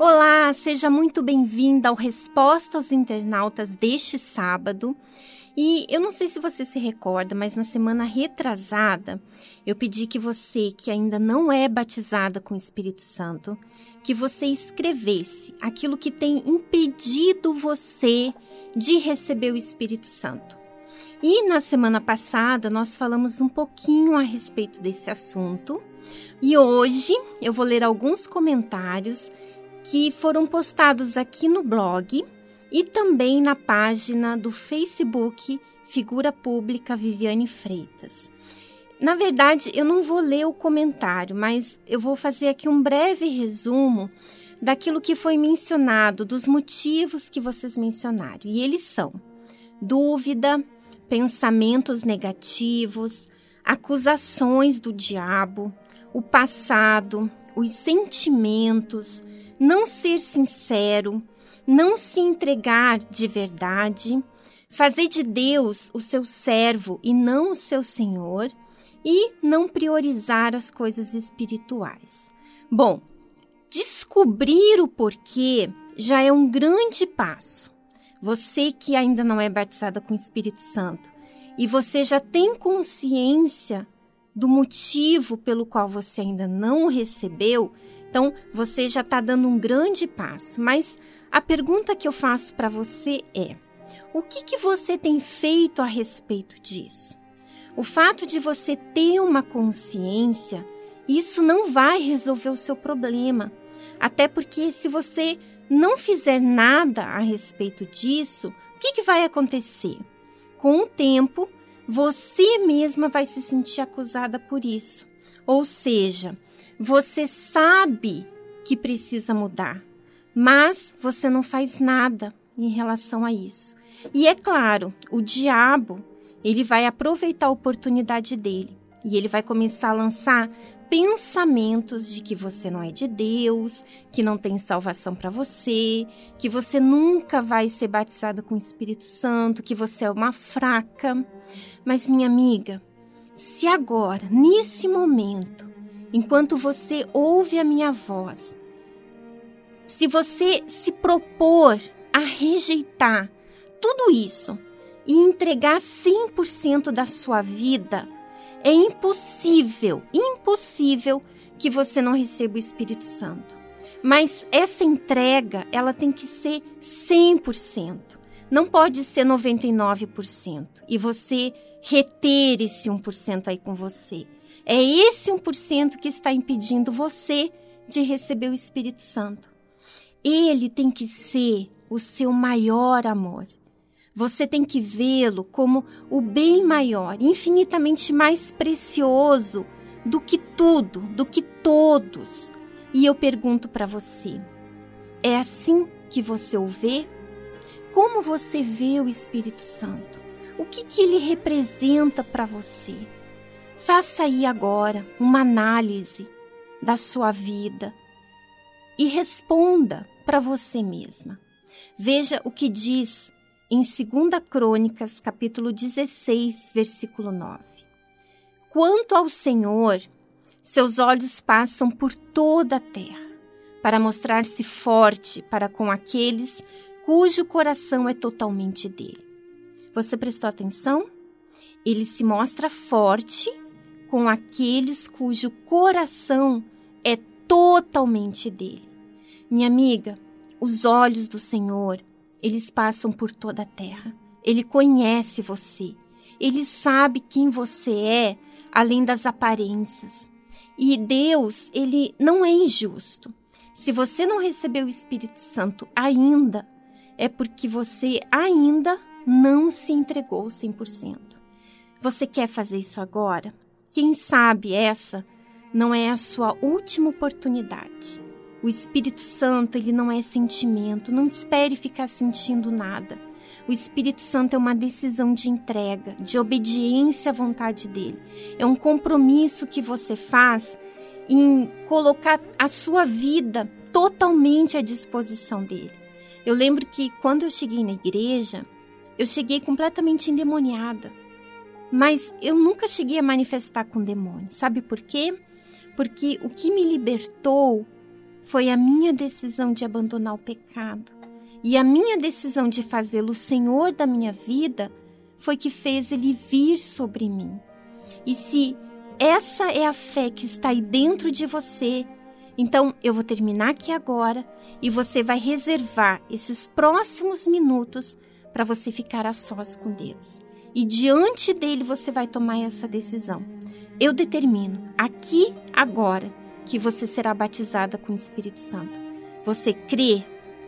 Olá, seja muito bem-vinda ao Resposta aos Internautas deste sábado. E eu não sei se você se recorda, mas na semana retrasada, eu pedi que você, que ainda não é batizada com o Espírito Santo, que você escrevesse aquilo que tem impedido você de receber o Espírito Santo. E na semana passada nós falamos um pouquinho a respeito desse assunto. E hoje eu vou ler alguns comentários que foram postados aqui no blog e também na página do Facebook Figura Pública Viviane Freitas. Na verdade, eu não vou ler o comentário, mas eu vou fazer aqui um breve resumo daquilo que foi mencionado, dos motivos que vocês mencionaram. E eles são dúvida, pensamentos negativos, acusações do diabo, o passado, os sentimentos, não ser sincero, não se entregar de verdade, fazer de Deus o seu servo e não o seu senhor, e não priorizar as coisas espirituais. Bom, descobrir o porquê já é um grande passo. Você que ainda não é batizada com o Espírito Santo e você já tem consciência do motivo pelo qual você ainda não recebeu, então você já está dando um grande passo. Mas a pergunta que eu faço para você é: o que, que você tem feito a respeito disso? O fato de você ter uma consciência, isso não vai resolver o seu problema. Até porque se você não fizer nada a respeito disso, o que, que vai acontecer? Com o tempo, você mesma vai se sentir acusada por isso. Ou seja, você sabe que precisa mudar, mas você não faz nada em relação a isso. E é claro, o diabo, ele vai aproveitar a oportunidade dele e ele vai começar a lançar pensamentos de que você não é de Deus, que não tem salvação para você, que você nunca vai ser batizada com o Espírito Santo, que você é uma fraca. Mas minha amiga, se agora, nesse momento, enquanto você ouve a minha voz, se você se propor a rejeitar tudo isso e entregar 100% da sua vida, é impossível, impossível que você não receba o Espírito Santo. Mas essa entrega, ela tem que ser 100%. Não pode ser 99% e você reter esse 1% aí com você. É esse 1% que está impedindo você de receber o Espírito Santo. Ele tem que ser o seu maior amor. Você tem que vê-lo como o bem maior, infinitamente mais precioso do que tudo, do que todos. E eu pergunto para você: é assim que você o vê? Como você vê o Espírito Santo? O que, que ele representa para você? Faça aí agora uma análise da sua vida e responda para você mesma. Veja o que diz em 2 Crônicas, capítulo 16, versículo 9. Quanto ao Senhor, seus olhos passam por toda a terra, para mostrar-se forte para com aqueles cujo coração é totalmente dele. Você prestou atenção? Ele se mostra forte com aqueles cujo coração é totalmente dele. Minha amiga, os olhos do Senhor, eles passam por toda a terra. Ele conhece você. Ele sabe quem você é, além das aparências. E Deus, ele não é injusto. Se você não recebeu o Espírito Santo ainda, é porque você ainda não se entregou 100%. Você quer fazer isso agora? Quem sabe essa não é a sua última oportunidade. O Espírito Santo, ele não é sentimento, não espere ficar sentindo nada. O Espírito Santo é uma decisão de entrega, de obediência à vontade dele. É um compromisso que você faz em colocar a sua vida totalmente à disposição dele. Eu lembro que quando eu cheguei na igreja, eu cheguei completamente endemoniada. Mas eu nunca cheguei a manifestar com demônio. Sabe por quê? Porque o que me libertou foi a minha decisão de abandonar o pecado. E a minha decisão de fazê-lo Senhor da minha vida foi que fez ele vir sobre mim. E se essa é a fé que está aí dentro de você, então eu vou terminar aqui agora e você vai reservar esses próximos minutos para você ficar a sós com Deus. E diante dele você vai tomar essa decisão. Eu determino aqui agora que você será batizada com o Espírito Santo. Você crê?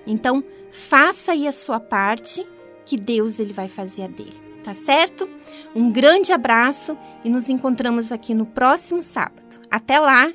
Então, faça aí a sua parte, que Deus ele vai fazer a dele. Tá certo? Um grande abraço e nos encontramos aqui no próximo sábado. Até lá!